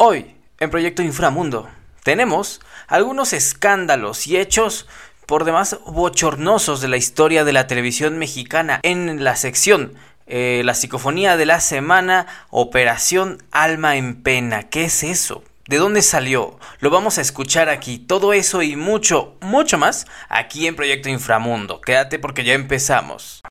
Hoy, en Proyecto Inframundo, tenemos algunos escándalos y hechos por demás bochornosos de la historia de la televisión mexicana en la sección eh, La psicofonía de la semana, Operación Alma en Pena. ¿Qué es eso? ¿De dónde salió? Lo vamos a escuchar aquí. Todo eso y mucho, mucho más aquí en Proyecto Inframundo. Quédate porque ya empezamos.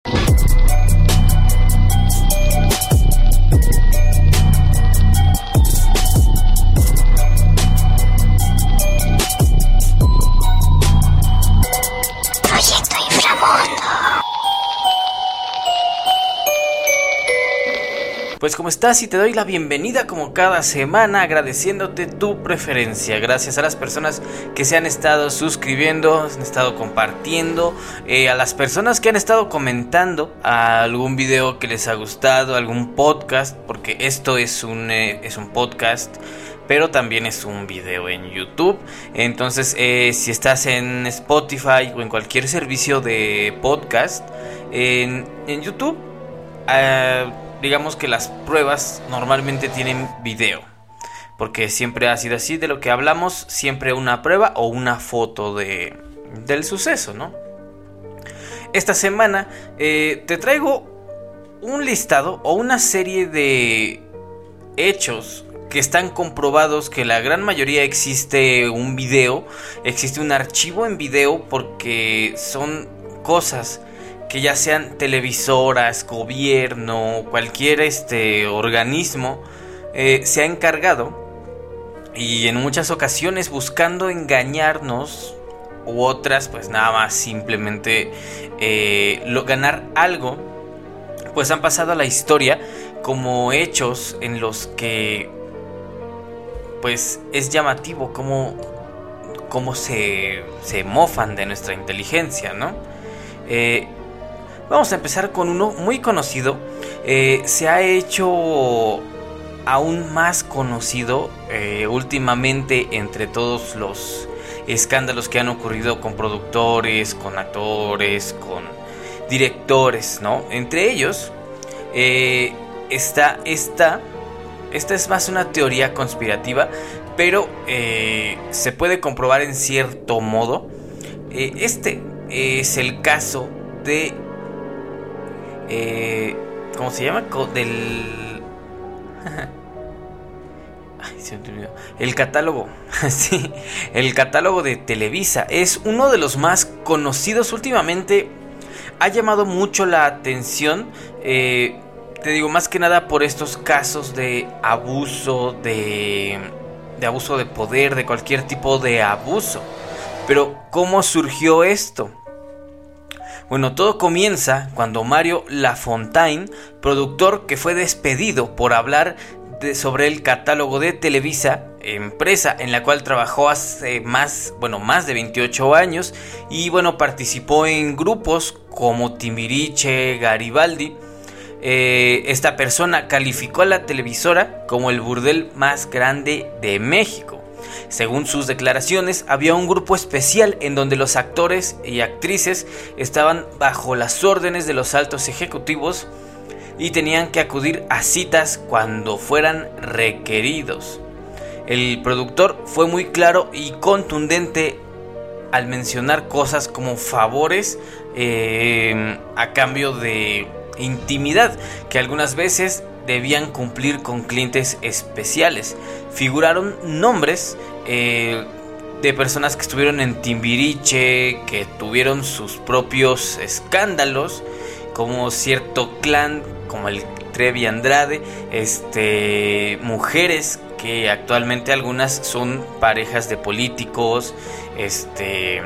Pues como estás y te doy la bienvenida como cada semana agradeciéndote tu preferencia. Gracias a las personas que se han estado suscribiendo, han estado compartiendo, eh, a las personas que han estado comentando algún video que les ha gustado, algún podcast, porque esto es un, eh, es un podcast pero también es un video en YouTube. Entonces, eh, si estás en Spotify o en cualquier servicio de podcast, en, en YouTube, digamos que las pruebas normalmente tienen video. Porque siempre ha sido así, de lo que hablamos, siempre una prueba o una foto de, del suceso, ¿no? Esta semana eh, te traigo un listado o una serie de hechos que están comprobados que la gran mayoría existe un video, existe un archivo en video porque son cosas que ya sean televisoras, gobierno, cualquier este organismo, eh, se ha encargado y en muchas ocasiones buscando engañarnos u otras pues nada más simplemente eh, lo, ganar algo, pues han pasado a la historia como hechos en los que pues es llamativo cómo, cómo se, se mofan de nuestra inteligencia, ¿no? Eh, Vamos a empezar con uno muy conocido. Eh, se ha hecho aún más conocido eh, últimamente entre todos los escándalos que han ocurrido con productores, con actores, con directores, ¿no? Entre ellos eh, está esta. Esta es más una teoría conspirativa, pero se puede comprobar en cierto modo. este es el caso de eh, ¿Cómo se llama? Del... Ay, se me El catálogo, sí, el catálogo de Televisa es uno de los más conocidos últimamente. Ha llamado mucho la atención, eh, te digo más que nada por estos casos de abuso, de, de abuso de poder, de cualquier tipo de abuso. Pero ¿cómo surgió esto? Bueno, todo comienza cuando Mario Lafontaine, productor que fue despedido por hablar sobre el catálogo de Televisa, empresa en la cual trabajó hace más, bueno, más de 28 años y bueno, participó en grupos como Timbiriche, Garibaldi. Eh, esta persona calificó a la televisora como el burdel más grande de México. Según sus declaraciones, había un grupo especial en donde los actores y actrices estaban bajo las órdenes de los altos ejecutivos y tenían que acudir a citas cuando fueran requeridos. El productor fue muy claro y contundente al mencionar cosas como favores eh, a cambio de intimidad que algunas veces debían cumplir con clientes especiales. Figuraron nombres eh, de personas que estuvieron en Timbiriche, que tuvieron sus propios escándalos, como cierto clan, como el Trevi Andrade, este, mujeres que actualmente algunas son parejas de políticos, este,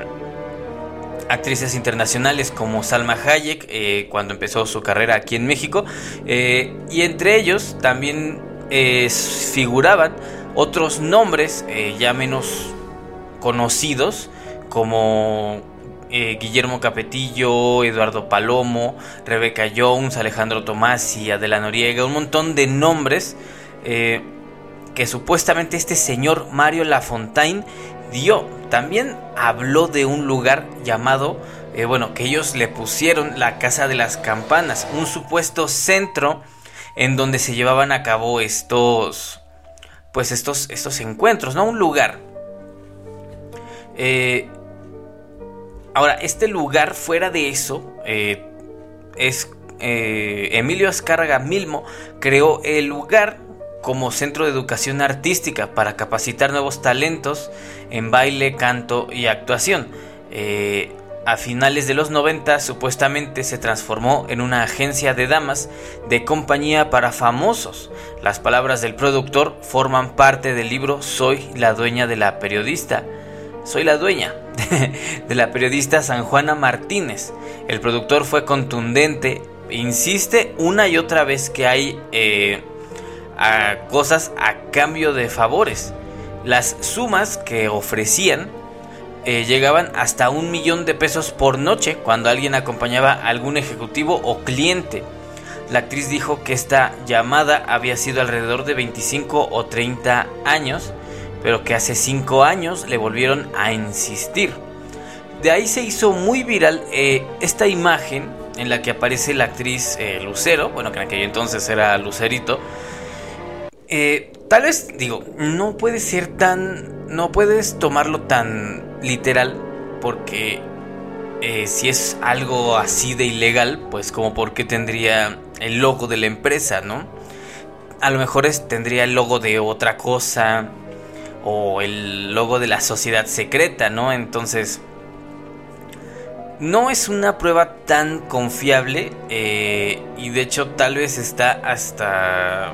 actrices internacionales como Salma Hayek eh, cuando empezó su carrera aquí en México eh, y entre ellos también figuraban otros nombres eh, ya menos conocidos como eh, Guillermo Capetillo, Eduardo Palomo, Rebeca Jones, Alejandro Tomás y Adela Noriega, un montón de nombres eh, que supuestamente este señor Mario Lafontaine dio. También habló de un lugar llamado, bueno, que ellos le pusieron la Casa de las Campanas, un supuesto centro en donde se llevaban a cabo estos pues estos, estos encuentros, ¿no? Un lugar. Eh, ahora, este lugar fuera de eso eh, es Emilio Azcárraga Milmo creó el lugar como centro de educación artística para capacitar nuevos talentos en baile, canto y actuación. Eh, a finales de los 90 supuestamente se transformó en una agencia de damas de compañía para famosos. Las palabras del productor forman parte del libro Soy la dueña de la periodista. Soy la dueña de la periodista San Juana Martínez. El productor fue contundente, insiste una y otra vez que hay eh, cosas a cambio de favores. Las sumas que ofrecían eh, llegaban hasta un millón de pesos por noche cuando alguien acompañaba a algún ejecutivo o cliente. La actriz dijo que esta llamada había sido alrededor de 25 o 30 años, pero que hace 5 años le volvieron a insistir. De ahí se hizo muy viral eh, esta imagen en la que aparece la actriz eh, Lucero, bueno que en aquel entonces era Lucerito, eh, tal vez, digo, no puede ser tan. No puedes tomarlo tan literal porque eh, si es algo así de ilegal, pues como por qué tendría el logo de la empresa, ¿no? A lo mejor tendría el logo de otra cosa o el logo de la sociedad secreta, ¿no? Entonces, no es una prueba tan confiable eh, y de hecho tal vez está hasta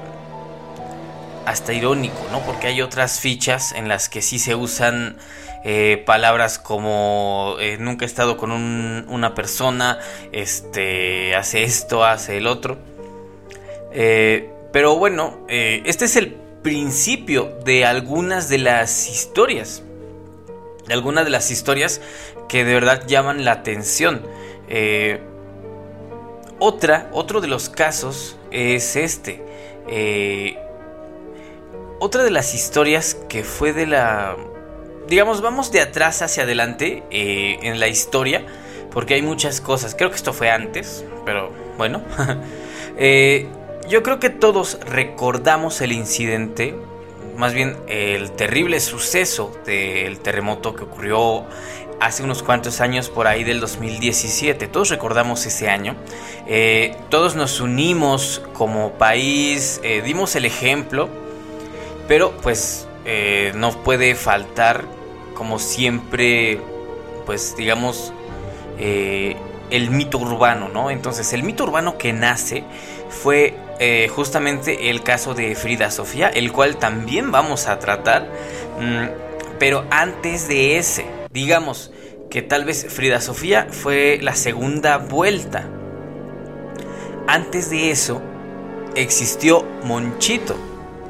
hasta irónico, ¿no? Porque hay otras fichas en las que sí se usan eh, palabras como eh, nunca he estado con una persona, este, hace esto, hace el otro. Eh, pero bueno, este es el principio de algunas de las historias. De algunas de las historias que de verdad llaman la atención. otra, otro de los casos es este. Otra de las historias que fue de la... Digamos, vamos de atrás hacia adelante eh, en la historia, porque hay muchas cosas. Creo que esto fue antes, pero bueno. Eh, yo creo que todos recordamos el incidente, más bien el terrible suceso del terremoto que ocurrió hace unos cuantos años por ahí del 2017. Todos recordamos ese año. Eh, todos nos unimos como país, dimos el ejemplo pero pues eh, no puede faltar, como siempre, pues digamos, eh, el mito urbano, ¿no? Entonces el mito urbano que nace fue eh, justamente el caso de Frida Sofía, el cual también vamos a tratar. Mm, pero antes de ese, digamos que tal vez Frida Sofía fue la segunda vuelta. Antes de eso existió Monchito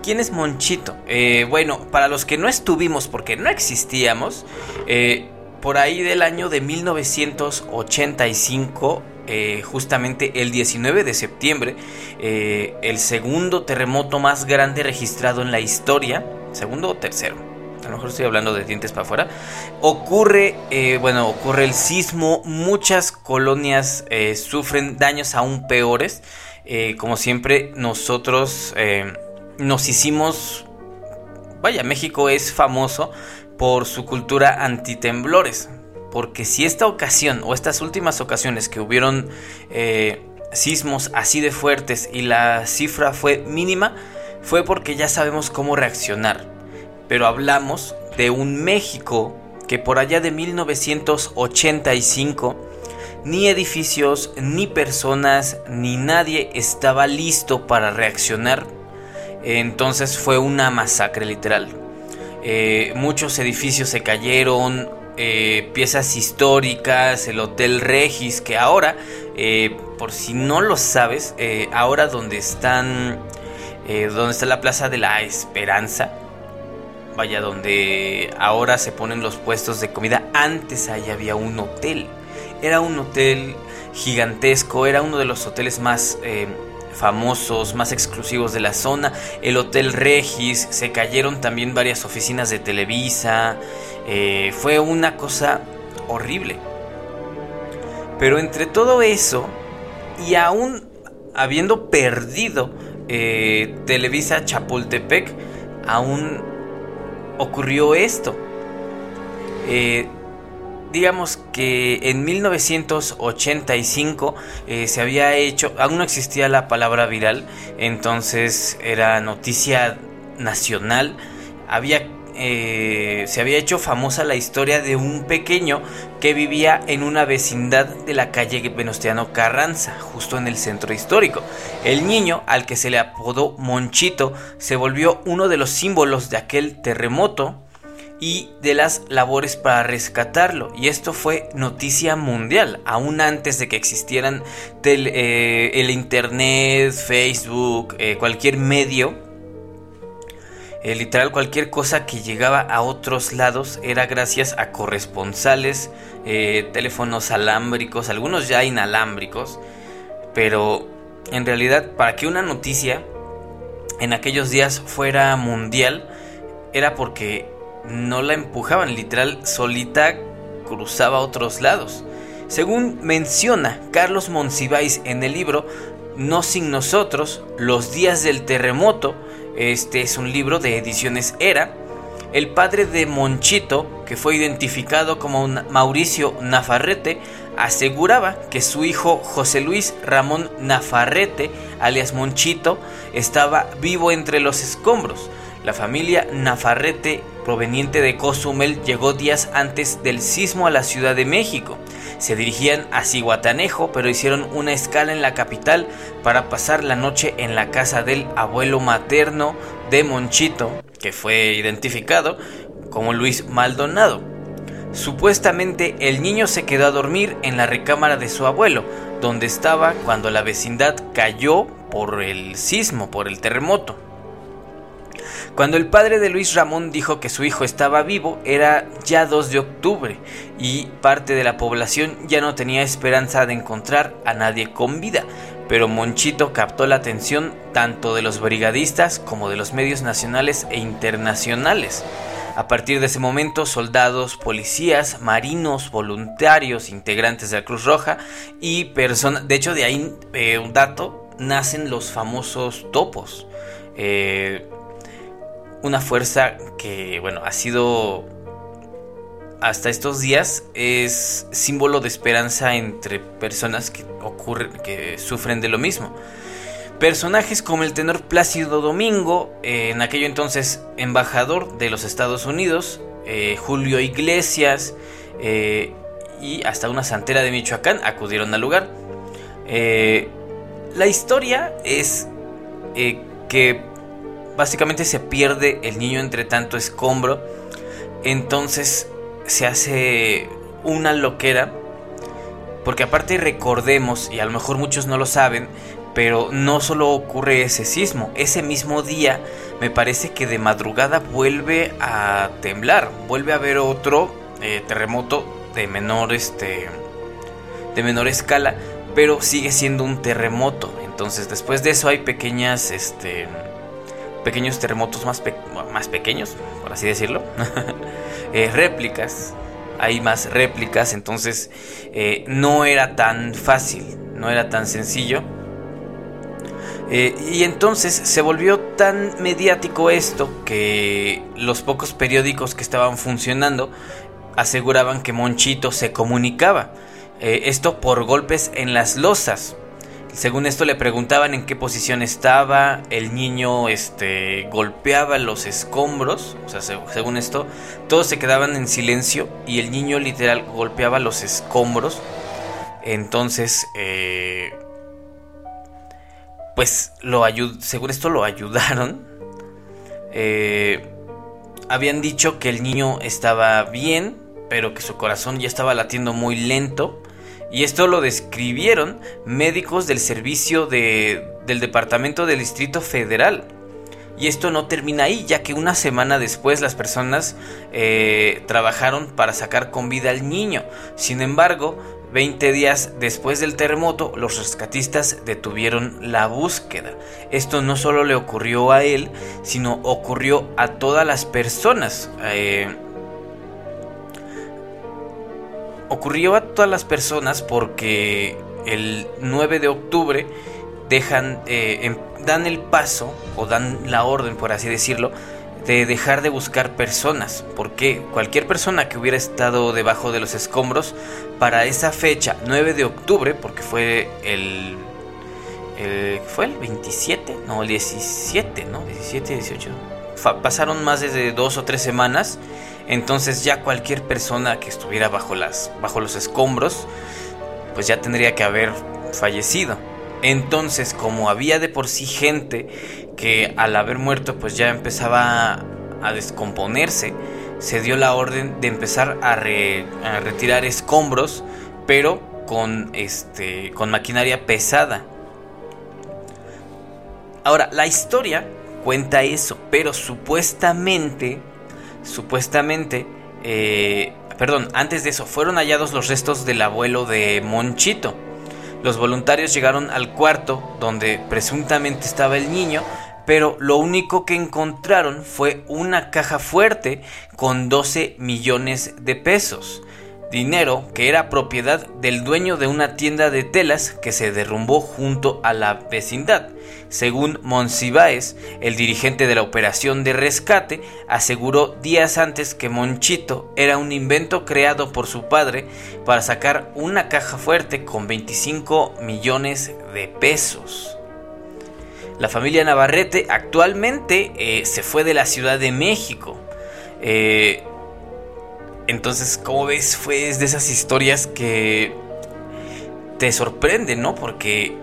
¿Quién es Monchito? Eh, bueno, para los que no estuvimos porque no existíamos, eh, por ahí del año de 1985, eh, justamente el 19 de septiembre, el segundo terremoto más grande registrado en la historia, segundo o tercero, a lo mejor estoy hablando de dientes para afuera, ocurre, bueno, ocurre el sismo, muchas colonias sufren daños aún peores, como siempre nosotros nos hicimos... Vaya, México es famoso por su cultura antitemblores. Porque si esta ocasión o estas últimas ocasiones que hubieron eh, sismos así de fuertes y la cifra fue mínima, fue porque ya sabemos cómo reaccionar. Pero hablamos de un México que por allá de 1985 ni edificios, ni personas, ni nadie estaba listo para reaccionar entonces fue una masacre literal. Eh, muchos edificios se cayeron, eh, piezas históricas, el Hotel Regis, que ahora, eh, por si no lo sabes, ahora donde están, donde está la Plaza de la Esperanza, vaya, donde ahora se ponen los puestos de comida, antes ahí había un hotel. Era un hotel gigantesco, era uno de los hoteles más famosos, más exclusivos de la zona, el Hotel Regis, se cayeron también varias oficinas de Televisa, eh, fue una cosa horrible. Pero entre todo eso, y aún habiendo perdido eh, Televisa Chapultepec, aún ocurrió esto. Eh, digamos que en 1985 eh, se había hecho, aún no existía la palabra viral, entonces era noticia nacional, había eh, se había hecho famosa la historia de un pequeño que vivía en una vecindad de la calle Venustiano Carranza, justo en el centro histórico. El niño, al que se le apodó Monchito, se volvió uno de los símbolos de aquel terremoto y de las labores para rescatarlo. Y esto fue noticia mundial, aún antes de que existieran eh, el Internet, Facebook, eh, cualquier medio eh, literal cualquier cosa que llegaba a otros lados era gracias a corresponsales, eh, teléfonos alámbricos, algunos ya inalámbricos, pero en realidad para que una noticia en aquellos días fuera mundial era porque no la empujaban, literal solita cruzaba otros lados. Según menciona Carlos Monsiváis en el libro No sin nosotros, los días del terremoto, este es un libro de ediciones Era. El padre de Monchito, que fue identificado como Mauricio Nafarrete, aseguraba que su hijo José Luis Ramón Nafarrete, alias Monchito, estaba vivo entre los escombros. La familia Nafarrete, proveniente de Cozumel, llegó días antes del sismo a la Ciudad de México. Se dirigían a Cihuatanejo, pero hicieron una escala en la capital para pasar la noche en la casa del abuelo materno de Monchito, que fue identificado como Luis Maldonado. Supuestamente el niño se quedó a dormir en la recámara de su abuelo, donde estaba cuando la vecindad cayó por el sismo, por el terremoto. Cuando el padre de Luis Ramón dijo que su hijo estaba vivo, era ya 2 de octubre y parte de la población ya no tenía esperanza de encontrar a nadie con vida, pero Monchito captó la atención tanto de los brigadistas como de los medios nacionales e internacionales. A partir de ese momento, soldados, policías, marinos, voluntarios, integrantes de la Cruz Roja y personas, de hecho de ahí eh, un dato, nacen los famosos topos. Eh, una fuerza que, bueno, ha sido hasta estos días es símbolo de esperanza entre personas que ocurren, que sufren de lo mismo. Personajes como el tenor Plácido Domingo, en aquello entonces embajador de los Estados Unidos, eh, Julio Iglesias eh, y hasta una santera de Michoacán acudieron al lugar. Eh, la historia es que básicamente se pierde el niño entre tanto escombro. Entonces se hace una loquera. Porque aparte recordemos, y a lo mejor muchos no lo saben, pero no solo ocurre ese sismo, ese mismo día me parece que de madrugada vuelve a temblar, vuelve a haber otro eh, terremoto de menor, este, de menor escala, pero sigue siendo un terremoto. Entonces después de eso hay pequeñas, este, pequeños terremotos más, más pequeños, por así decirlo, eh, réplicas, hay más réplicas, entonces eh, no era tan fácil, no era tan sencillo. Eh, y entonces se volvió tan mediático esto que los pocos periódicos que estaban funcionando aseguraban que Monchito se comunicaba. esto por golpes en las losas. Según esto le preguntaban en qué posición estaba, el niño este, golpeaba los escombros, o sea, según esto, todos se quedaban en silencio y el niño literal golpeaba los escombros. Entonces, eh, pues lo según esto lo ayudaron. Eh, habían dicho que el niño estaba bien, pero que su corazón ya estaba latiendo muy lento y esto lo describieron médicos del servicio del Departamento del Distrito Federal. Y esto no termina ahí, ya que una semana después las personas eh, trabajaron para sacar con vida al niño. Sin embargo, 20 días después del terremoto, los rescatistas detuvieron la búsqueda. Esto no solo le ocurrió a él, sino ocurrió a todas las personas. Eh, ocurrió a todas las personas porque el 9 de octubre dejan, eh, em, dan el paso o dan la orden, por así decirlo, de dejar de buscar personas, porque cualquier persona que hubiera estado debajo de los escombros para esa fecha, 9 de octubre, porque fue el, fue el 27, no, el 17, ¿no? 17, 18. pasaron más de dos o tres semanas, entonces ya cualquier persona que estuviera bajo las bajo los escombros, pues ya tendría que haber fallecido. Entonces, como había de por sí gente que al haber muerto pues ya empezaba a descomponerse, se dio la orden de empezar a, retirar escombros, pero con, este, con maquinaria pesada. Ahora, la historia cuenta eso, pero supuestamente, supuestamente, eh, perdón, antes de eso, fueron hallados los restos del abuelo de Monchito. Los voluntarios llegaron al cuarto donde presuntamente estaba el niño, pero lo único que encontraron fue una caja fuerte con 12 millones de pesos dinero que era propiedad del dueño de una tienda de telas que se derrumbó junto a la vecindad. Según Monsiváis, el dirigente de la operación de rescate, aseguró días antes que Monchito era un invento creado por su padre para sacar una caja fuerte con 25 millones de pesos. La familia Navarrete actualmente eh, se fue de la Ciudad de México. Eh, entonces, como ves, fue de esas historias que te sorprenden, ¿no? Porque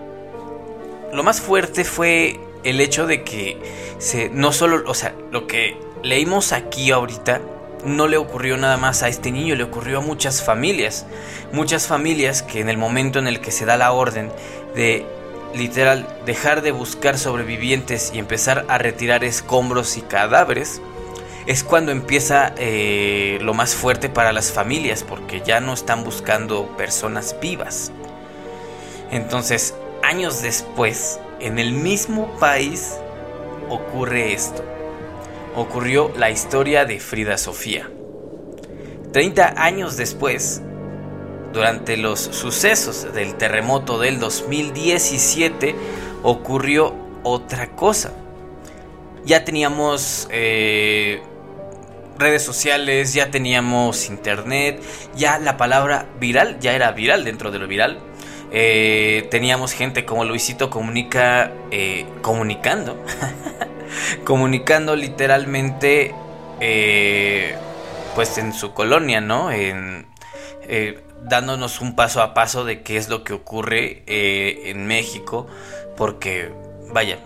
lo más fuerte fue el hecho de que se, no solo, o sea, lo que leímos aquí ahorita no le ocurrió nada más a este niño, le ocurrió a muchas familias. Muchas familias que en el momento en el que se da la orden de literal dejar de buscar sobrevivientes y empezar a retirar escombros y cadáveres, es cuando empieza eh, lo más fuerte para las familias, porque ya no están buscando personas vivas. Entonces, años después, en el mismo país, ocurre esto. Ocurrió la historia de Frida Sofía. 30 años después, durante los sucesos del terremoto del 2017, ocurrió otra cosa. Ya teníamos eh, redes sociales, ya teníamos internet, ya la palabra viral ya era viral dentro de lo viral. Eh, teníamos gente como Luisito Comunica eh, comunicando, comunicando literalmente eh, pues en su colonia, ¿no? En, dándonos un paso a paso de qué es lo que ocurre en México, porque vaya,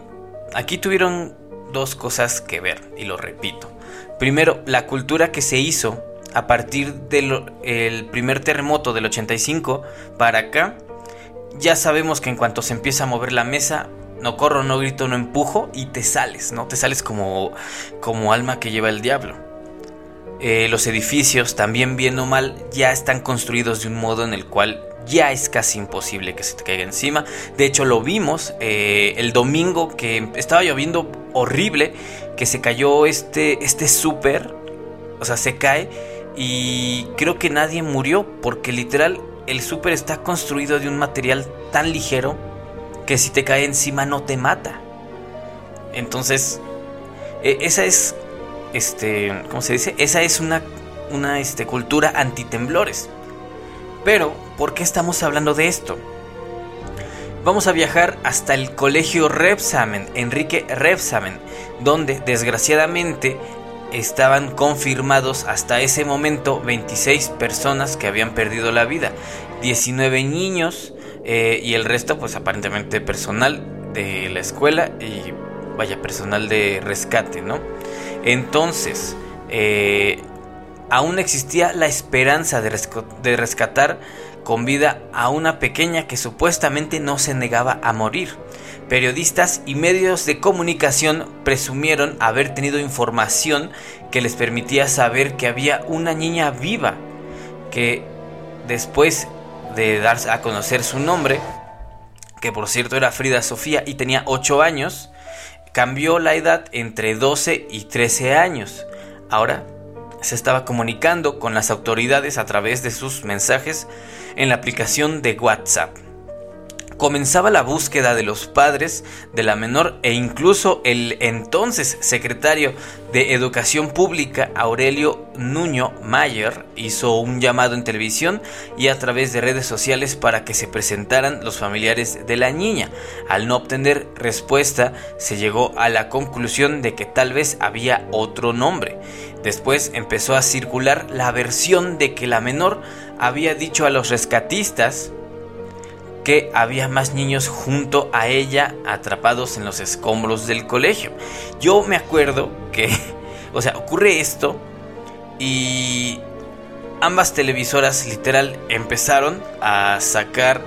aquí tuvieron dos cosas que ver, y lo repito. Primero, la cultura que se hizo a partir del primer terremoto del 85 para acá, ya sabemos que en cuanto se empieza a mover la mesa, no corro, no grito, no empujo y te sales, ¿no? Te sales como, como alma que lleva el diablo. Eh, los edificios, también bien o mal, ya están construidos de un modo en el cual ya es casi imposible que se te caiga encima. De hecho, lo vimos eh, el domingo que estaba lloviendo horrible, que se cayó este, este súper, o sea, se cae y creo que nadie murió porque literal el súper está construido de un material tan ligero que si te cae encima no te mata. Entonces, e, esa es, este, ¿cómo se dice? Esa es una, una este, cultura antitemblores. Pero, ¿por qué estamos hablando de esto? Vamos a viajar hasta el colegio Repsamen, Enrique Repsamen, donde desgraciadamente estaban confirmados hasta ese momento 26 personas que habían perdido la vida, 19 niños eh, y el resto pues aparentemente personal de la escuela y vaya personal de rescate, ¿no? Entonces, eh, aún existía la esperanza de, rescatar con vida a una pequeña que supuestamente no se negaba a morir. Periodistas y medios de comunicación presumieron haber tenido información que les permitía saber que había una niña viva, que después de darse a conocer su nombre, que por cierto era Frida Sofía y tenía 8 años, cambió la edad entre 12 y 13 años. Ahora se estaba comunicando con las autoridades a través de sus mensajes en la aplicación de WhatsApp. Comenzaba la búsqueda de los padres de la menor e incluso el entonces secretario de Educación Pública, Aurelio Nuño Mayer, hizo un llamado en televisión y a través de redes sociales para que se presentaran los familiares de la niña. Al no obtener respuesta, se llegó a la conclusión de que tal vez había otro nombre. Después empezó a circular la versión de que la menor había dicho a los rescatistas que había más niños junto a ella atrapados en los escombros del colegio. Yo me acuerdo que, o sea, ocurre esto y ambas televisoras literal empezaron a sacar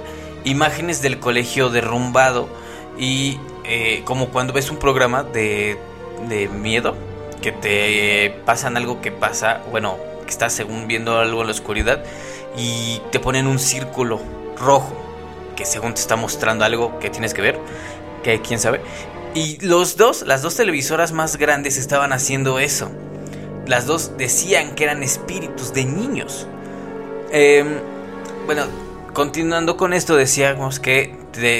imágenes del colegio derrumbado y eh, como cuando ves un programa de, de miedo, que te pasan algo que pasa, bueno, que estás según viendo algo en la oscuridad y te ponen un círculo rojo según te está mostrando algo que tienes que ver, que quién sabe. Y los dos, las dos televisoras más grandes estaban haciendo eso. Las dos decían que eran espíritus de niños. Em, bueno, continuando con esto, decíamos que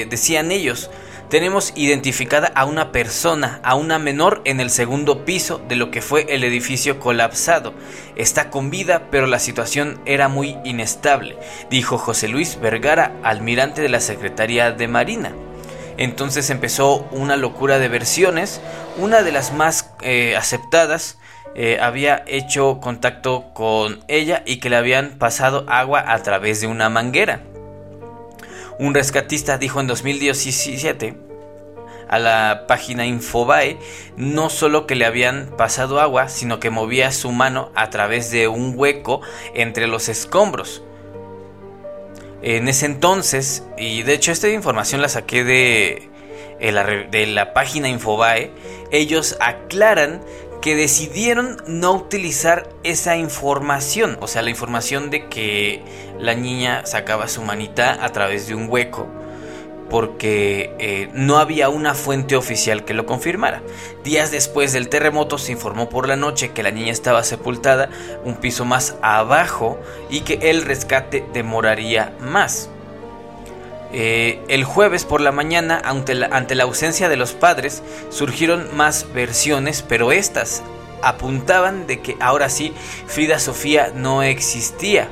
decían ellos tenemos identificada a una persona, a una menor en el segundo piso de lo que fue el edificio colapsado. Está con vida, pero la situación era muy inestable, dijo José Luis Vergara, almirante de la Secretaría de Marina. Entonces empezó una locura de versiones, una de las más eh, aceptadas eh, había hecho contacto con ella y que le habían pasado agua a través de una manguera. Un rescatista dijo en 2017 a la página Infobae no solo que le habían pasado agua, sino que movía su mano a través de un hueco entre los escombros. En ese entonces, y de hecho esta información la saqué de, de la página Infobae, ellos aclaran que decidieron no utilizar esa información, o sea, la información de que la niña sacaba su manita a través de un hueco, porque eh, no había una fuente oficial que lo confirmara. Días después del terremoto se informó por la noche que la niña estaba sepultada un piso más abajo y que el rescate demoraría más. Eh, el jueves por la mañana, ante la, ante la ausencia de los padres, surgieron más versiones, pero estas apuntaban de que ahora sí Frida Sofía no existía.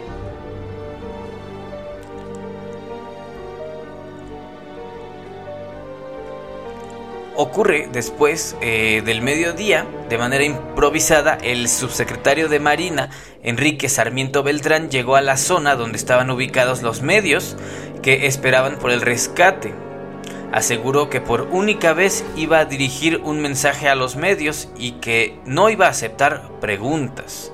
Ocurre después eh, del mediodía, de manera improvisada, el subsecretario de Marina, Enrique Sarmiento Beltrán, llegó a la zona donde estaban ubicados los medios que esperaban por el rescate. Aseguró que por única vez iba a dirigir un mensaje a los medios y que no iba a aceptar preguntas.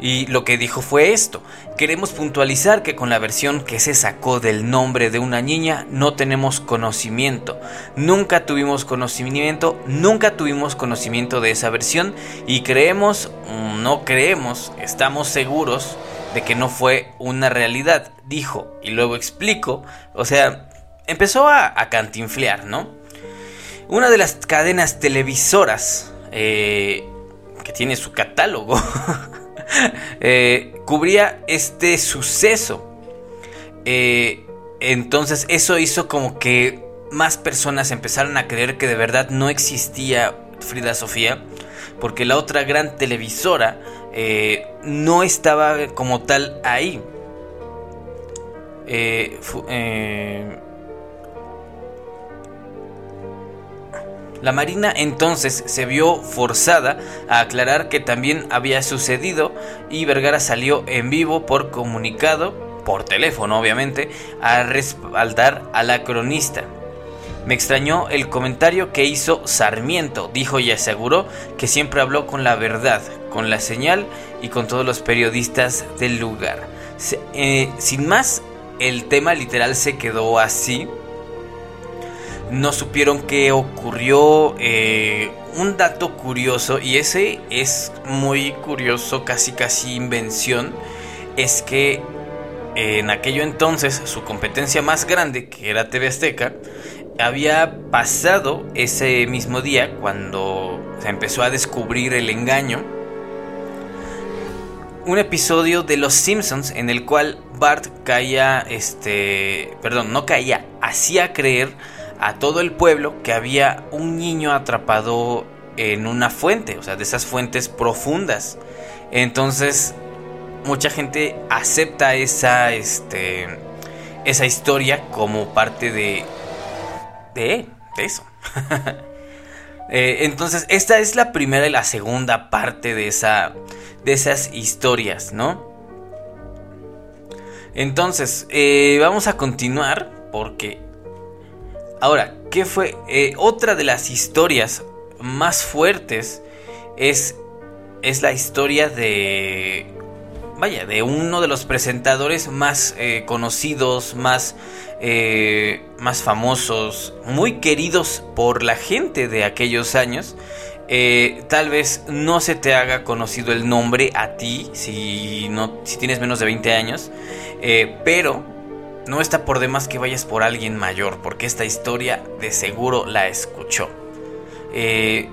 Y lo que dijo fue esto. Queremos puntualizar que con la versión que se sacó del nombre de una niña no tenemos conocimiento. Nunca tuvimos conocimiento, nunca tuvimos conocimiento de esa versión y creemos, no creemos, estamos seguros de que no fue una realidad, dijo, y luego explico, o sea, empezó a, cantinflear, ¿no? Una de las cadenas televisoras eh, que tiene su catálogo eh, cubría este suceso. Eh, entonces eso hizo como que más personas empezaron a creer que de verdad no existía Frida Sofía, porque la otra gran televisora eh, no estaba como tal ahí. Eh, eh, la Marina entonces se vio forzada a aclarar que también había sucedido y Vergara salió en vivo por comunicado, por teléfono obviamente, a respaldar a la cronista. Me extrañó el comentario que hizo Sarmiento, dijo y aseguró que siempre habló con la verdad, con la señal y con todos los periodistas del lugar. Eh, sin más, el tema literal se quedó así. No supieron qué ocurrió. Eh, un dato curioso, y ese es muy curioso, casi casi invención, es que en aquello entonces su competencia más grande, que era TV Azteca, había pasado ese mismo día cuando se empezó a descubrir el engaño. Un episodio de Los Simpsons en el cual Bart caía, este, perdón, no caía, hacía creer a todo el pueblo que había un niño atrapado en una fuente, o sea, de esas fuentes profundas. Entonces, mucha gente acepta esa, este, esa historia como parte de, de, eso. Eh, entonces, esta es la primera y la segunda parte de, esa, de esas historias, ¿no? Entonces, eh, vamos a continuar porque... Ahora, ¿qué fue? Eh, otra de las historias más fuertes es, es la historia de... Vaya, de uno de los presentadores más eh, conocidos, más, más famosos, muy queridos por la gente de aquellos años. tal vez no se te haga conocido el nombre a ti si, no, si tienes menos de 20 años, eh, pero no está por demás que vayas por alguien mayor, porque esta historia de seguro la escuchó. Eh,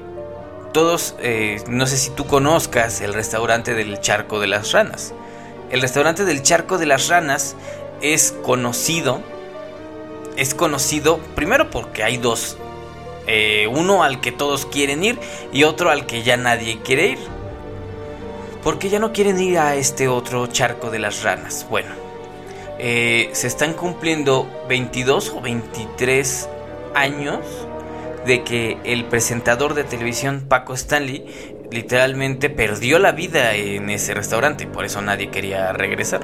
todos, eh, no sé si tú conozcas el restaurante del Charco de las Ranas. El restaurante del Charco de las Ranas es conocido, es conocido primero porque hay dos, uno al que todos quieren ir y otro al que ya nadie quiere ir. Porque ya no quieren ir a este otro charco de las ranas. Bueno, eh, se están cumpliendo 22 o 23 años de que el presentador de televisión Paco Stanley literalmente perdió la vida en ese restaurante, por eso nadie quería regresar.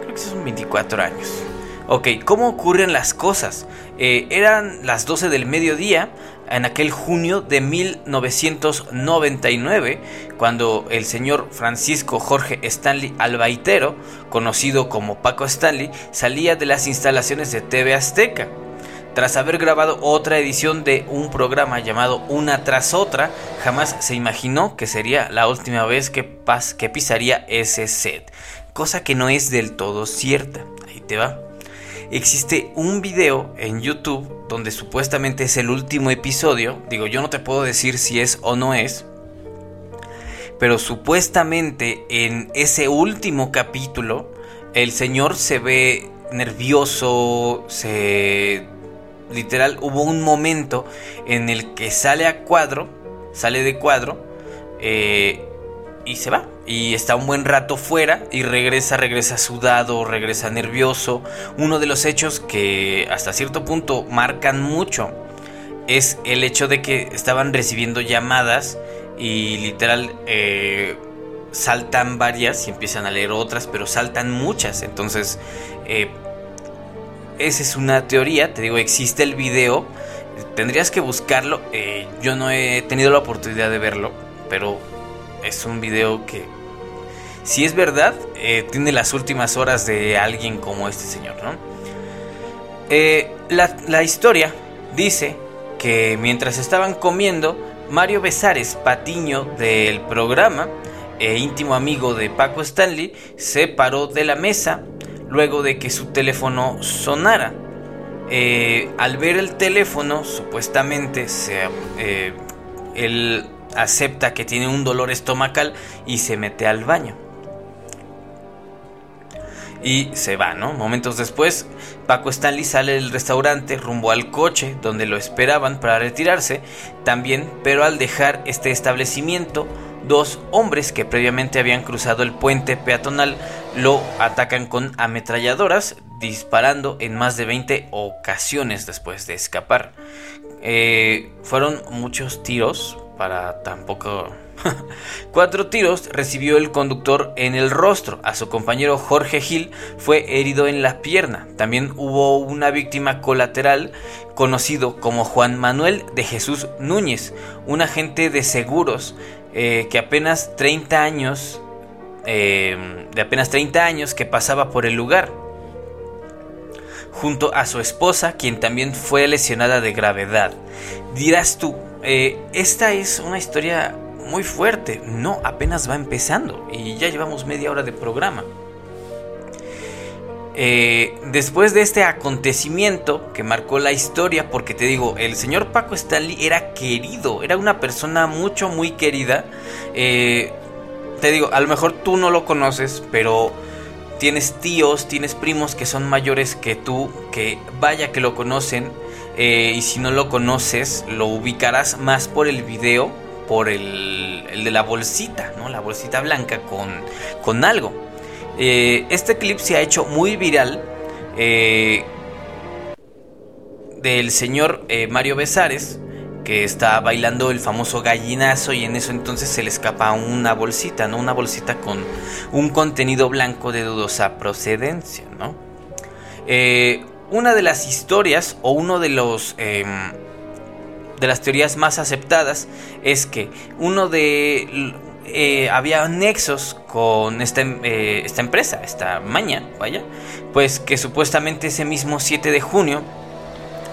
Creo que son 24 años. Ok, ¿cómo ocurren las cosas? Eh, eran las 12 del mediodía en aquel junio de 1999, cuando el señor Francisco Jorge Stanley Albaitero, conocido como Paco Stanley, salía de las instalaciones de TV Azteca. Tras haber grabado otra edición de un programa llamado Una tras otra, jamás se imaginó que sería la última vez que, que pisaría ese set, cosa que no es del todo cierta. Ahí te va existe un video en YouTube donde supuestamente es el último episodio. Digo, yo no te puedo decir si es o no es. Pero supuestamente en ese último capítulo el señor se ve nervioso, se... Literal, hubo un momento en el que sale a cuadro, sale de cuadro, eh, y se va. Y está un buen rato fuera y regresa, regresa sudado, regresa nervioso. Uno de los hechos que hasta cierto punto marcan mucho es el hecho de que estaban recibiendo llamadas y literal eh, saltan varias y empiezan a leer otras, pero saltan muchas. Entonces, eh, esa es una teoría, te digo, existe el video, tendrías que buscarlo, eh, yo no he tenido la oportunidad de verlo, pero es un video que, si es verdad, eh, tiene las últimas horas de alguien como este señor, ¿no? Eh, la, historia dice que mientras estaban comiendo, Mario Besares, patiño del programa e íntimo amigo de Paco Stanley, se paró de la mesa luego de que su teléfono sonara. Eh, al ver el teléfono, supuestamente se, el acepta que tiene un dolor estomacal y se mete al baño. Y se va, ¿no? Momentos después, Paco Stanley sale del restaurante rumbo al coche donde lo esperaban para retirarse también, pero al dejar este establecimiento, dos hombres que previamente habían cruzado el puente peatonal lo atacan con ametralladoras, disparando en más de 20 ocasiones después de escapar. Eh, fueron muchos tiros, para tampoco... Cuatro tiros recibió el conductor en el rostro. A su compañero Jorge Gil fue herido en la pierna. También hubo una víctima colateral conocido como Juan Manuel de Jesús Núñez, un agente de seguros eh, que apenas 30 años, eh, de apenas 30 años que pasaba por el lugar junto a su esposa, quien también fue lesionada de gravedad. Dirás tú, eh, esta es una historia muy fuerte. No, apenas va empezando y ya llevamos media hora de programa. Eh, después de este acontecimiento que marcó la historia, porque te digo, el señor Paco Stanley era querido, era una persona mucho, muy querida. Eh, te digo, a lo mejor tú no lo conoces, pero tienes tíos, tienes primos que son mayores que tú, que vaya que lo conocen, eh, y si no lo conoces, lo ubicarás más por el video, por el, el de la bolsita, ¿no? La bolsita blanca con, con algo. Eh, este clip se ha hecho muy viral. Eh, del señor Mario Besares, que está bailando el famoso gallinazo y en eso entonces se le escapa una bolsita, ¿no? Una bolsita con un contenido blanco de dudosa procedencia, ¿no? Eh, una de las historias o uno de los... Em, de las teorías más aceptadas es que uno de eh, había nexos con esta, eh, esta, empresa, esta maña, vaya, pues que supuestamente ese mismo 7 de junio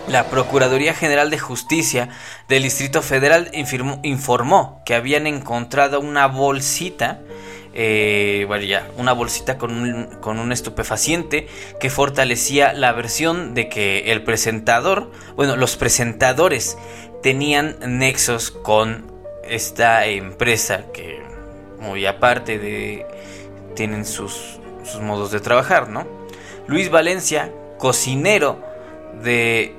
la Procuraduría General de Justicia del Distrito Federal informó que habían encontrado una bolsita, eh, una bolsita con un, con un estupefaciente que fortalecía la versión de que el presentador, bueno, los presentadores tenían nexos con esta empresa que muy aparte de tienen sus, sus modos de trabajar, ¿no? Luis Valencia, cocinero de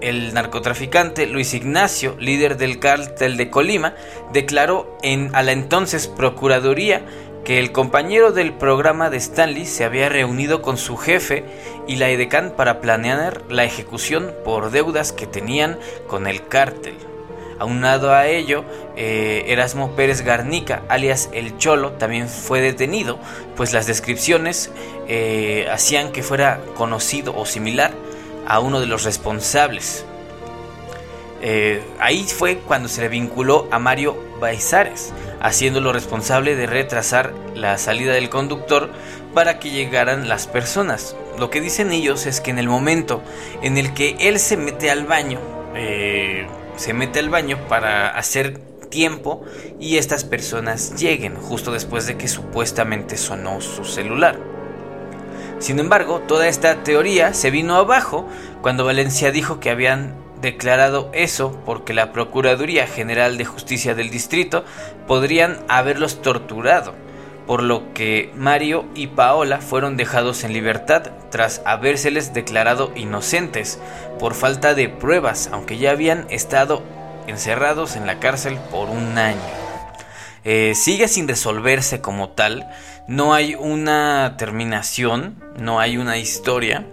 el narcotraficante Luis Ignacio, líder del cártel de Colima, declaró en a la entonces Procuraduría que el compañero del programa de Stanley se había reunido con su jefe y la EDECAN para planear la ejecución por deudas que tenían con el cártel. Aunado a ello, eh, Erasmo Pérez Garnica, alias El Cholo, también fue detenido, pues las descripciones eh, hacían que fuera conocido o similar a uno de los responsables. Eh, ahí fue cuando se le vinculó a Mario Baizares, haciéndolo responsable de retrasar la salida del conductor para que llegaran las personas. Lo que dicen ellos es que en el momento en el que él se mete al baño, eh, se mete al baño para hacer tiempo y estas personas lleguen justo después de que supuestamente sonó su celular. Sin embargo, toda esta teoría se vino abajo cuando Valencia dijo que habían declarado eso porque la Procuraduría General de Justicia del Distrito podrían haberlos torturado, por lo que Mario y Paola fueron dejados en libertad tras habérseles declarado inocentes por falta de pruebas, aunque ya habían estado encerrados en la cárcel por un año. Eh, sigue sin resolverse como tal, no hay una terminación, no hay una historia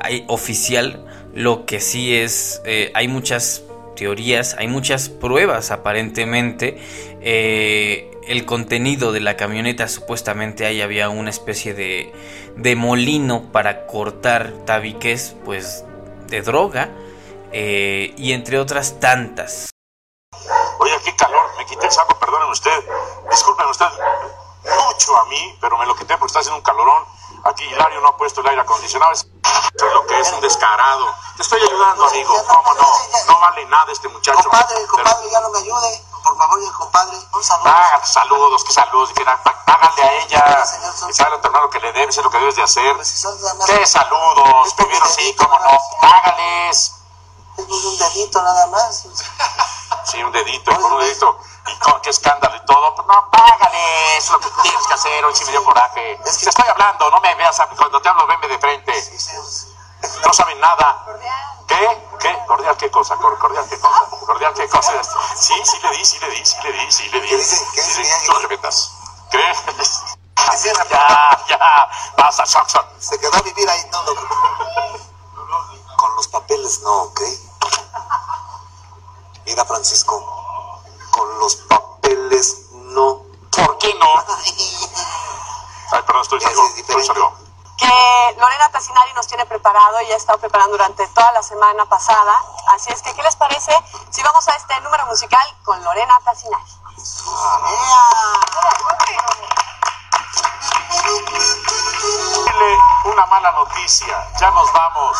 hay oficial, lo que sí es, eh, hay muchas teorías, hay muchas pruebas aparentemente. Eh, el contenido de la camioneta supuestamente ahí había una especie de, de molino para cortar tabiques pues de droga eh, y entre otras tantas. Oye, qué calor, me quité el saco, perdonen usted, disculpen usted, mucho a mí, pero me lo quité porque está haciendo un calorón. Aquí Hilario no ha puesto el aire acondicionado. Es lo que es un descarado. Te estoy ayudando, amigo. ¿Cómo no? No vale nada este muchacho. Compadre, compadre, ya no me ayude. Por favor, compadre, un saludo. Ah, saludos, qué saludos. Págale a ella. Sabe a tu hermano que le debes, es lo que debes de hacer. Pues ¿Qué saludos? Primero sí, cómo no. Págales. Es un dedito nada más. Sí, un dedito, con un dedito y con qué escándalo y todo, pues no, págale, es lo que tienes que hacer, hoy sí me dio coraje. Es que te estoy hablando, no me veas, cuando te hablo, venme de frente. No saben nada. ¿Qué? ¿Qué? ¿Cordial qué cosa? ¿Cordial qué cosa? ¿Cordial qué cosa? Sí, sí le di, sí le di, sí le di, sí le di. ¿Qué dice? ¿Qué dice? No. ¿Qué? Ya, ya, vas a Saxon. Se quedó a vivir ahí, no, no. Con los papeles no, ¿ok? Mira, Francisco, con los papeles no. ¿Por qué no? Ay, perdón, estoy salió. Que Lorena Tassinari nos tiene preparado y ha estado preparando durante toda la semana pasada. Así es que, ¿qué les parece si vamos a este número musical con Lorena Tassinari? Dile una mala noticia, ya nos vamos.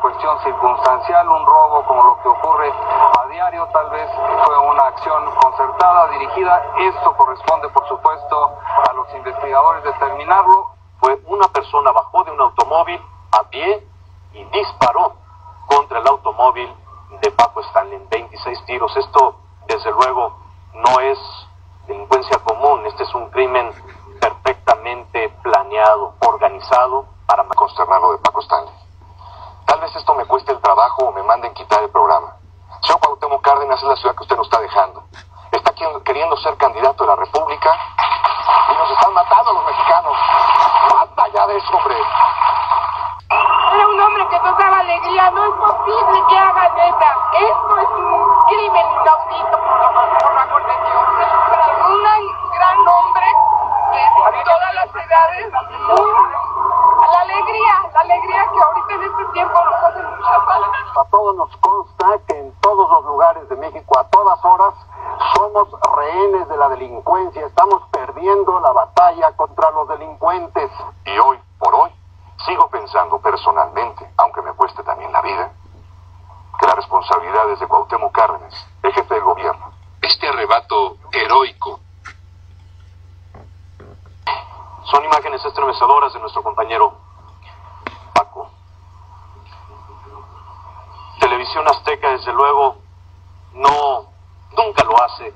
cuestión circunstancial, un robo como lo que ocurre tal vez fue una acción concertada, dirigida. Esto corresponde, por supuesto, a los investigadores determinarlo. Fue una persona bajo de un automóvil a pie y disparó contra el automóvil de Paco Stanley. 26 tiros. Esto, desde luego, no es delincuencia común. Este es un crimen perfectamente planeado, organizado para consternarlo de Paco Stanley. Tal vez esto me cueste el trabajo o me manden quitar el programa. Señor Cuauhtémoc Cárdenas es la ciudad que usted nos está dejando. Está queriendo ser candidato de la República y nos están matando los mexicanos. ¡Basta ya de eso, hombre! Era un hombre que nos daba alegría. No es posible que haga neta. Esto es un crimen inaudito, por, por la amor de Dios. Un gran hombre de todas las edades. la alegría, la alegría que ahorita en este tiempo nos hace mucha falta. A todos nos consta que en todos los lugares de México, a todas horas, somos rehenes de la delincuencia. Estamos perdiendo la batalla contra los delincuentes. Y hoy, por hoy, sigo pensando personalmente, aunque me cueste también la vida, que la responsabilidad es de Cuauhtémoc Cárdenas, el jefe del gobierno. Este arrebato heroico son imágenes estremecedoras de nuestro compañero Paco. Televisión Azteca, desde luego, no, nunca lo hace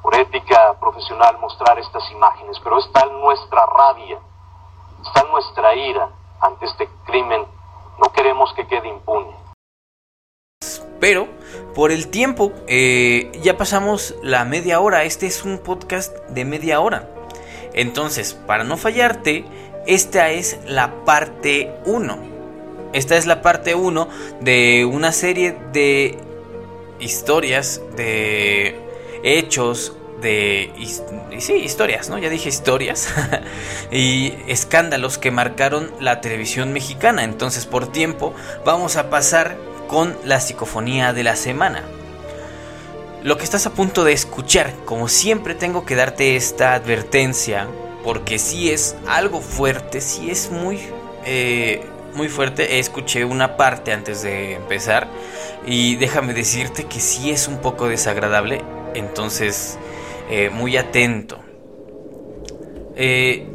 por ética profesional mostrar estas imágenes, pero está nuestra rabia, está nuestra ira ante este crimen. No queremos que quede impune. Pero por el tiempo, eh, ya pasamos la media hora. Este es un podcast de media hora. Entonces, para no fallarte, esta es la parte 1. Esta es la parte 1 de una serie de historias, de hechos, de sí, historias, ¿no? Ya dije historias y escándalos que marcaron la televisión mexicana. Entonces, por tiempo, vamos a pasar con la psicofonía de la semana. Lo que estás a punto de escuchar, como siempre tengo que darte esta advertencia, porque si es algo fuerte, si es muy, eh, muy fuerte. Escuché una parte antes de empezar y déjame decirte que sí es un poco desagradable, entonces eh, muy atento. Eh,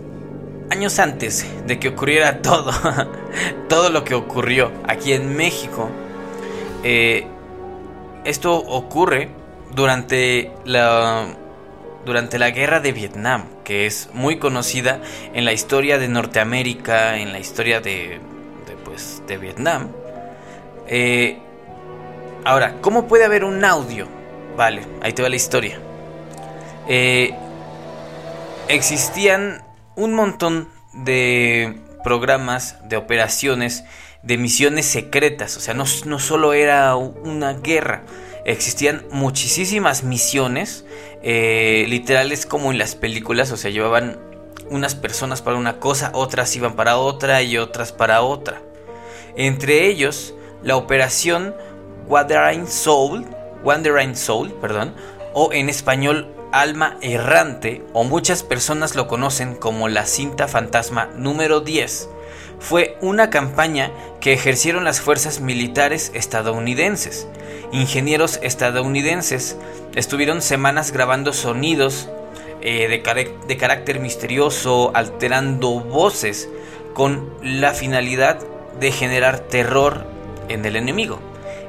años antes de que ocurriera todo, todo lo que ocurrió aquí en México, esto ocurre durante la durante la guerra de Vietnam, que es muy conocida en la historia de Norteamérica, en la historia de, de pues, de Vietnam. Eh, ahora, ¿cómo puede haber un audio? Vale, ahí te va la historia. Eh, existían un montón de programas, de operaciones, de misiones secretas. O sea, no, no solo era una guerra, existían muchísimas misiones, eh, literales como en las películas, o sea, llevaban unas personas para una cosa, otras iban para otra y otras para otra. Entre ellos, la operación Wandering Soul, Wandering Soul, perdón, o en español Alma Errante, o muchas personas lo conocen como la cinta fantasma número 10, fue una campaña que ejercieron las fuerzas militares estadounidenses ingenieros estadounidenses estuvieron semanas grabando sonidos eh, de, carácter misterioso, alterando voces, con la finalidad de generar terror en el enemigo.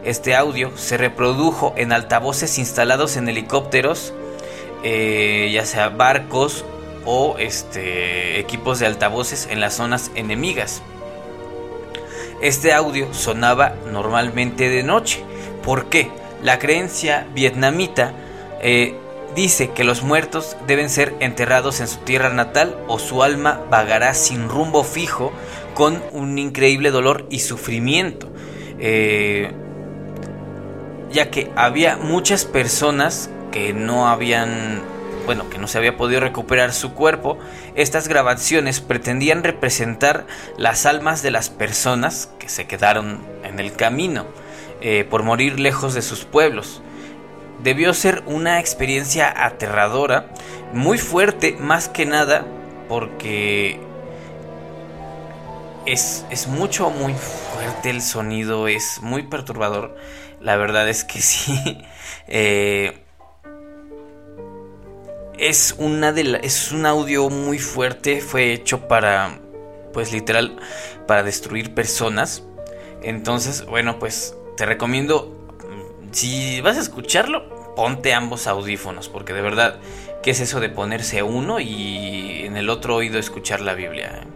Este audio se reprodujo en altavoces instalados en helicópteros, eh, ya sea barcos o este, equipos de altavoces en las zonas enemigas. Este audio sonaba normalmente de noche ¿Por qué? La creencia vietnamita eh, dice que los muertos deben ser enterrados en su tierra natal o su alma vagará sin rumbo fijo con un increíble dolor y sufrimiento. Eh, ya que había muchas personas que no habían, bueno, que no se había podido recuperar su cuerpo, estas grabaciones pretendían representar las almas de las personas que se quedaron en el camino. Eh, por morir lejos de sus pueblos. Debió ser una experiencia aterradora, muy fuerte, más que nada, porque es, es mucho, muy fuerte el sonido, es muy perturbador. La verdad es que sí. Eh, es una de es un audio muy fuerte. Fue hecho para pues literal para destruir personas. Entonces, bueno, pues te recomiendo, si vas a escucharlo, ponte ambos audífonos, porque de verdad, ¿qué es eso de ponerse uno y en el otro oído escuchar la Biblia?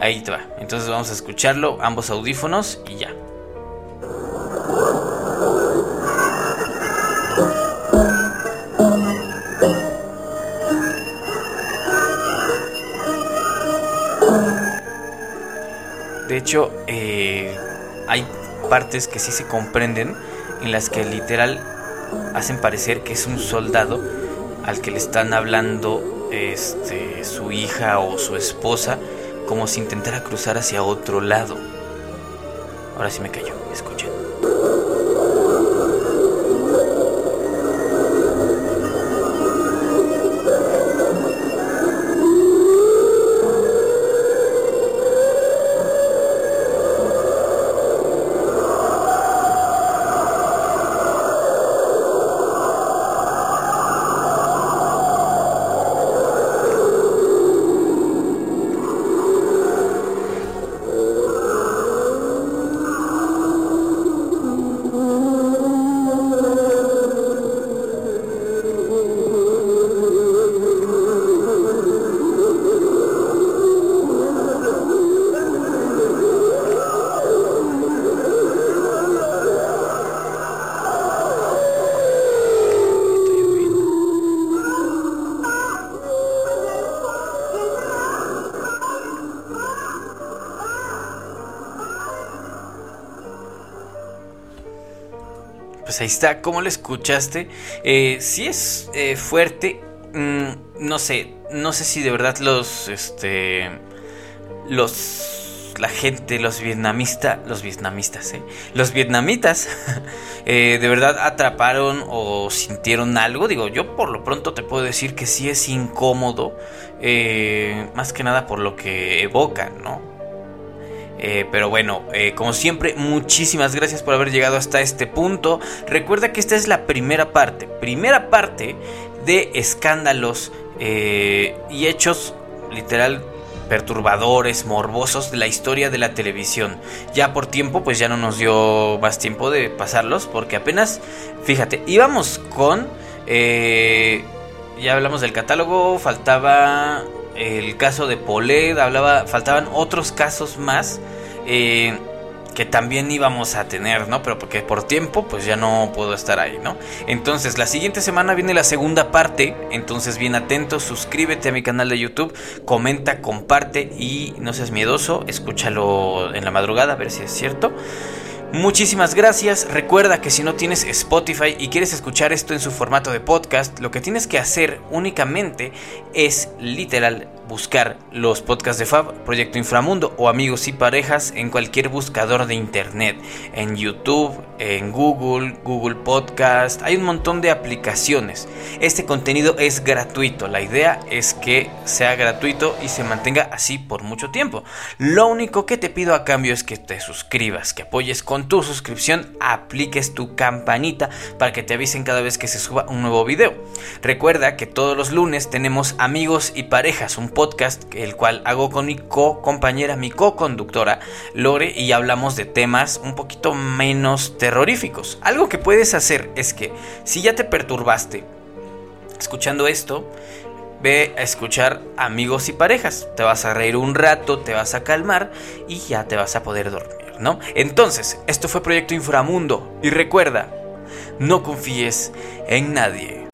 Ahí te va. Entonces vamos a escucharlo, ambos audífonos y ya. Hecho, eh, hay partes que sí se comprenden en las que literal hacen parecer que es un soldado al que le están hablando este, su hija o su esposa como si intentara cruzar hacia otro lado. Ahora sí me cayó, escuchen. Pues ahí está, ¿cómo lo escuchaste? Eh, si es eh, fuerte, mm, no sé, no sé si de verdad los, este, los, la gente, los vietnamistas, los vietnamistas, ¿eh? Los vietnamitas, eh, de verdad atraparon o sintieron algo. Digo, yo por lo pronto te puedo decir que sí es incómodo, más que nada por lo que evocan, ¿no? Eh, pero bueno, eh, como siempre, muchísimas gracias por haber llegado hasta este punto. Recuerda que esta es la primera parte, primera parte de escándalos eh, y hechos literal perturbadores, morbosos de la historia de la televisión. Ya por tiempo, pues ya no nos dio más tiempo de pasarlos, porque apenas, fíjate, íbamos con... ya hablamos del catálogo, faltaba el caso de Poled, hablaba, faltaban otros casos más eh, que también íbamos a tener, ¿no? Pero porque por tiempo, pues ya no puedo estar ahí, ¿no? Entonces, la siguiente semana viene la segunda parte, entonces bien atento, suscríbete a mi canal de YouTube, comenta, comparte y no seas miedoso, escúchalo en la madrugada a ver si es cierto. Muchísimas gracias. Recuerda que si no tienes Spotify y quieres escuchar esto en su formato de podcast, lo que tienes que hacer únicamente es literal buscar los podcasts de Fab, Proyecto Inframundo o Amigos y Parejas en cualquier buscador de internet, en YouTube, en Google, Google Podcast, hay un montón de aplicaciones. Este contenido es gratuito, la idea es que sea gratuito y se mantenga así por mucho tiempo. Lo único que te pido a cambio es que te suscribas, que apoyes con tu suscripción, apliques tu campanita para que te avisen cada vez que se suba un nuevo video. Recuerda que todos los lunes tenemos Amigos y Parejas, un podcast, el cual hago con mi co-compañera, mi co-conductora, Lore, y hablamos de temas un poquito menos terroríficos. Algo que puedes hacer es que, si ya te perturbaste escuchando esto, ve a escuchar amigos y parejas. Te vas a reír un rato, te vas a calmar y ya te vas a poder dormir, ¿no? Entonces, esto fue Proyecto Inframundo. Y recuerda, no confíes en nadie.